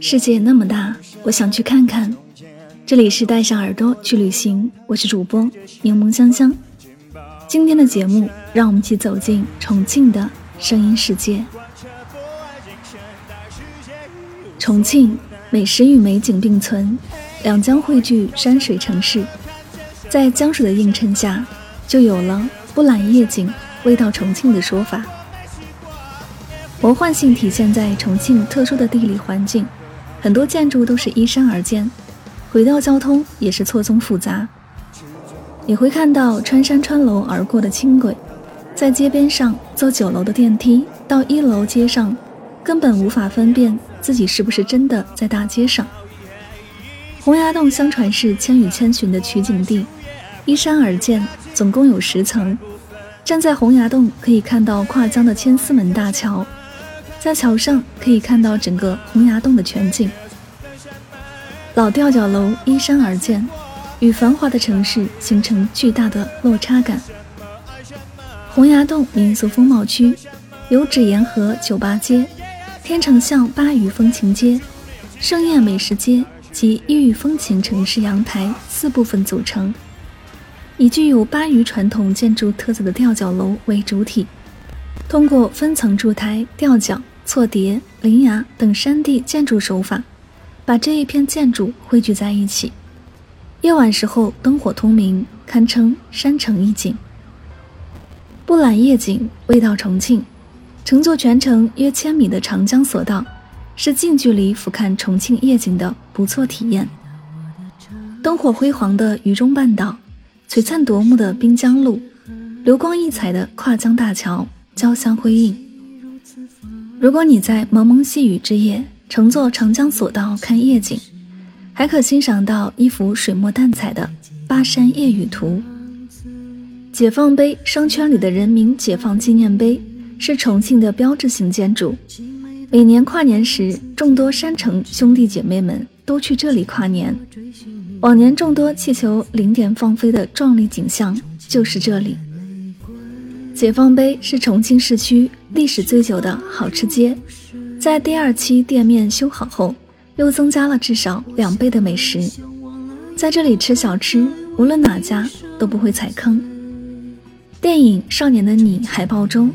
世界那么大，我想去看看。这里是带上耳朵去旅行，我是主播柠檬香香。今天的节目，让我们一起走进重庆的声音世界。重庆美食与美景并存，两江汇聚山水城市，在江水的映衬下，就有了“不揽夜景，未到重庆”的说法。魔幻性体现在重庆特殊的地理环境，很多建筑都是依山而建，轨道交通也是错综复杂。你会看到穿山穿楼而过的轻轨，在街边上坐九楼的电梯到一楼街上，根本无法分辨自己是不是真的在大街上。洪崖洞相传是《千与千寻》的取景地，依山而建，总共有十层。站在洪崖洞可以看到跨江的千厮门大桥。在桥上可以看到整个洪崖洞的全景。老吊脚楼依山而建，与繁华的城市形成巨大的落差感。洪崖洞民俗风貌区由纸岩河酒吧街、天成巷巴渝风情街、盛宴美食街及异域风情城市阳台四部分组成，以具有巴渝传统建筑特色的吊脚楼为主体，通过分层筑台、吊脚。错叠、临崖等山地建筑手法，把这一片建筑汇聚在一起。夜晚时候灯火通明，堪称山城一景。不揽夜景，味道重庆。乘坐全程约千米的长江索道，是近距离俯瞰重庆夜景的不错体验。灯火辉煌的渝中半岛，璀璨夺目的滨江路，流光溢彩的跨江大桥，交相辉映。如果你在蒙蒙细雨之夜乘坐长江索道看夜景，还可欣赏到一幅水墨淡彩的《巴山夜雨图》。解放碑商圈里的人民解放纪念碑是重庆的标志性建筑，每年跨年时，众多山城兄弟姐妹们都去这里跨年。往年众多气球零点放飞的壮丽景象就是这里。解放碑是重庆市区历史最久的好吃街，在第二期店面修好后，又增加了至少两倍的美食。在这里吃小吃，无论哪家都不会踩坑。电影《少年的你》海报中，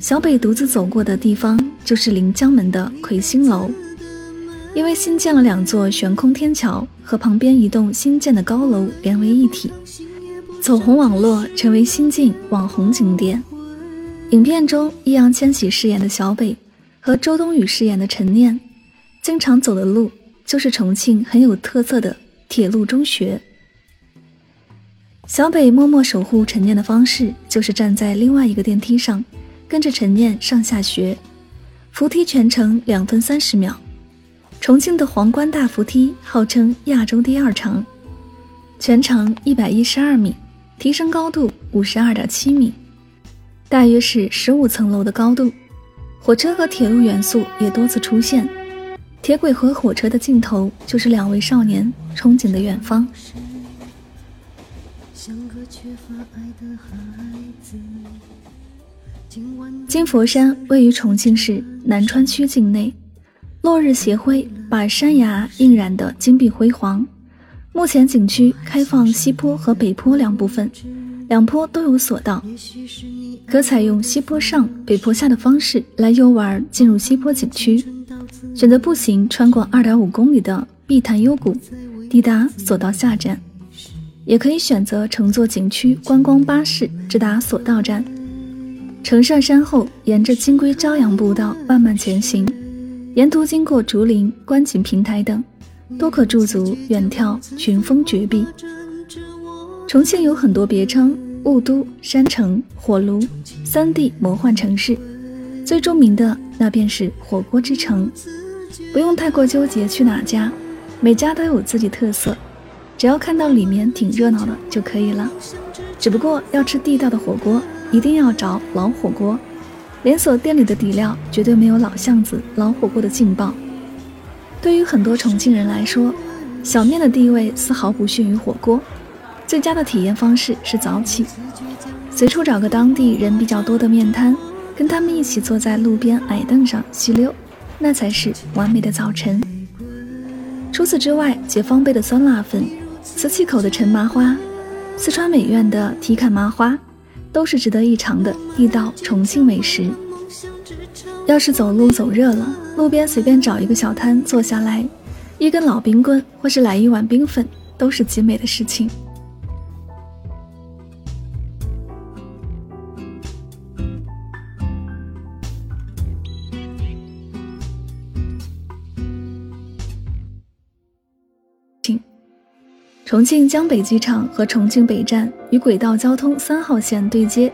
小北独自走过的地方就是临江门的魁星楼，因为新建了两座悬空天桥，和旁边一栋新建的高楼连为一体。走红网络成为新晋网红景点。影片中，易烊千玺饰演的小北和周冬雨饰演的陈念，经常走的路就是重庆很有特色的铁路中学。小北默默守护陈念的方式，就是站在另外一个电梯上，跟着陈念上下学。扶梯全程两分三十秒。重庆的皇冠大扶梯号称亚洲第二长，全长一百一十二米。提升高度五十二点七米，大约是十五层楼的高度。火车和铁路元素也多次出现，铁轨和火车的尽头就是两位少年憧憬的远方。金佛山位于重庆市南川区境内，落日斜晖把山崖映染得金碧辉煌。目前景区开放西坡和北坡两部分，两坡都有索道，可采用西坡上、北坡下的方式来游玩进入西坡景区。选择步行穿过2.5公里的碧潭幽谷，抵达索道下站；也可以选择乘坐景区观光巴士直达索道站。乘上山后，沿着金龟朝阳步道慢慢前行，沿途经过竹林、观景平台等。都可驻足远眺群峰绝壁。重庆有很多别称：雾都、山城、火炉三 D 魔幻城市。最著名的那便是火锅之城。不用太过纠结去哪家，每家都有自己特色，只要看到里面挺热闹的就可以了。只不过要吃地道的火锅，一定要找老火锅。连锁店里的底料绝对没有老巷子老火锅的劲爆。对于很多重庆人来说，小面的地位丝毫不逊于火锅。最佳的体验方式是早起，随处找个当地人比较多的面摊，跟他们一起坐在路边矮凳上吸溜，那才是完美的早晨。除此之外，解放碑的酸辣粉、磁器口的陈麻花、四川美院的提砍麻花，都是值得一尝的地道重庆美食。要是走路走热了，路边随便找一个小摊坐下来，一根老冰棍或是来一碗冰粉，都是极美的事情。重庆江北机场和重庆北站与轨道交通三号线对接。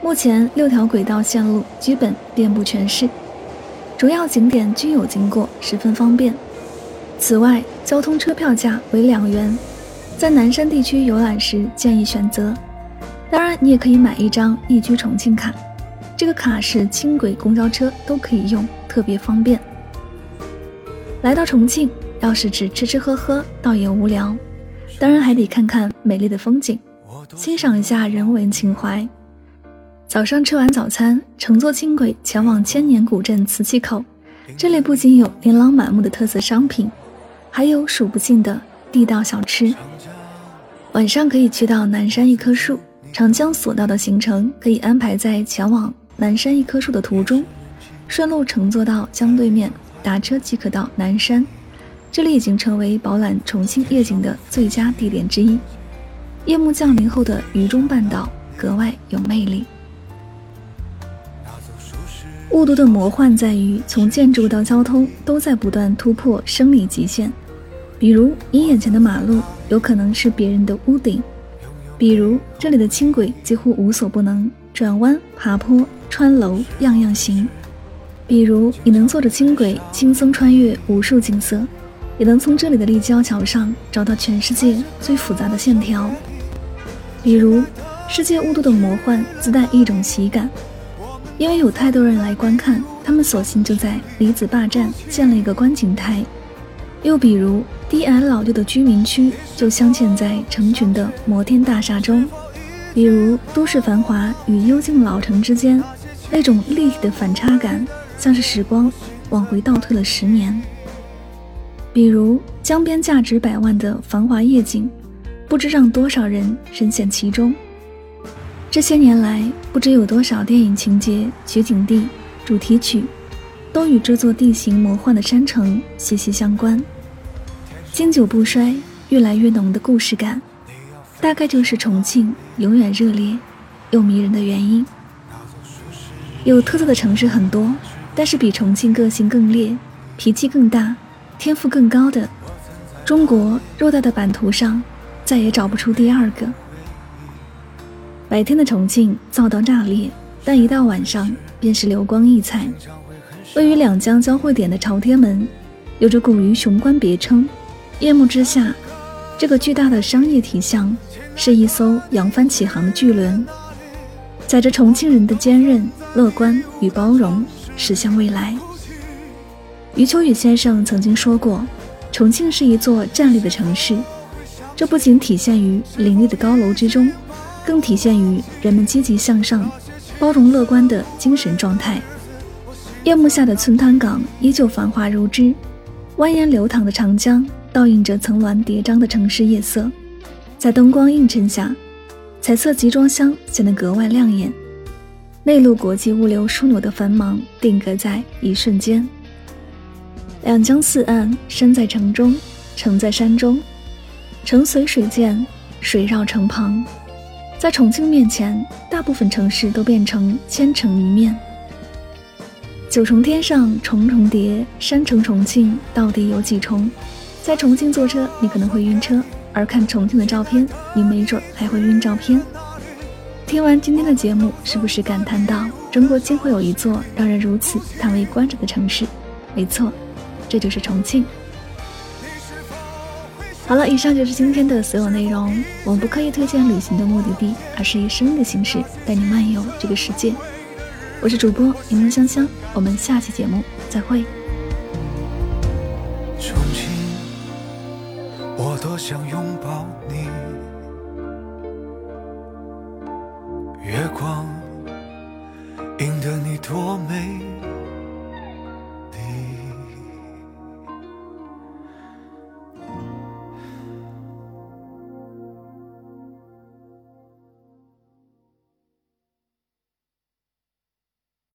目前六条轨道线路基本遍布全市，主要景点均有经过，十分方便。此外，交通车票价为两元，在南山地区游览时建议选择。当然，你也可以买一张易居重庆卡，这个卡是轻轨、公交车都可以用，特别方便。来到重庆，要是只吃吃喝喝，倒也无聊，当然还得看看美丽的风景，欣赏一下人文情怀。早上吃完早餐，乘坐轻轨前往千年古镇磁器口。这里不仅有琳琅满目的特色商品，还有数不尽的地道小吃。晚上可以去到南山一棵树。长江索道的行程可以安排在前往南山一棵树的途中，顺路乘坐到江对面，打车即可到南山。这里已经成为饱览重庆夜景的最佳地点之一。夜幕降临后的渝中半岛格外有魅力。雾都的魔幻在于，从建筑到交通都在不断突破生理极限。比如，你眼前的马路有可能是别人的屋顶；比如，这里的轻轨几乎无所不能，转弯、爬坡、穿楼，样样行；比如，你能坐着轻轨轻松穿越无数景色，也能从这里的立交桥上找到全世界最复杂的线条；比如，世界雾都的魔幻自带一种喜感。因为有太多人来观看，他们索性就在李子坝站建了一个观景台。又比如，低矮老旧的居民区就镶嵌在成群的摩天大厦中；比如，都市繁华与幽静老城之间那种立体的反差感，像是时光往回倒退了十年；比如，江边价值百万的繁华夜景，不知让多少人深陷其中。这些年来，不知有多少电影情节、取景地、主题曲，都与这座地形魔幻的山城息息相关。经久不衰、越来越浓的故事感，大概就是重庆永远热烈又迷人的原因。有特色的城市很多，但是比重庆个性更烈、脾气更大、天赋更高的，中国偌大的版图上，再也找不出第二个。白天的重庆燥到炸裂，但一到晚上便是流光溢彩。位于两江交汇点的朝天门，有着古鱼雄关别称。夜幕之下，这个巨大的商业体象是一艘扬帆起航的巨轮，载着重庆人的坚韧、乐观与包容驶向未来。余秋雨先生曾经说过：“重庆是一座站立的城市。”这不仅体现于林立的高楼之中。更体现于人们积极向上、包容乐观的精神状态。夜幕下的寸滩港依旧繁华如织，蜿蜒流淌的长江倒映着层峦叠嶂的城市夜色，在灯光映衬下，彩色集装箱显得格外亮眼。内陆国际物流枢纽的繁忙定格在一瞬间。两江四岸，山在城中，城在山中，城随水建，水绕城旁。在重庆面前，大部分城市都变成千城一面。九重天上重重叠，山城重庆到底有几重？在重庆坐车，你可能会晕车；而看重庆的照片，你没准还会晕照片。听完今天的节目，是不是感叹到中国竟会有一座让人如此叹为观止的城市？没错，这就是重庆。好了，以上就是今天的所有内容。我们不刻意推荐旅行的目的地，而是以声音的形式带你漫游这个世界。我是主播柠檬香香，我们下期节目再会。重庆，我多想拥抱你。月光映得你多美。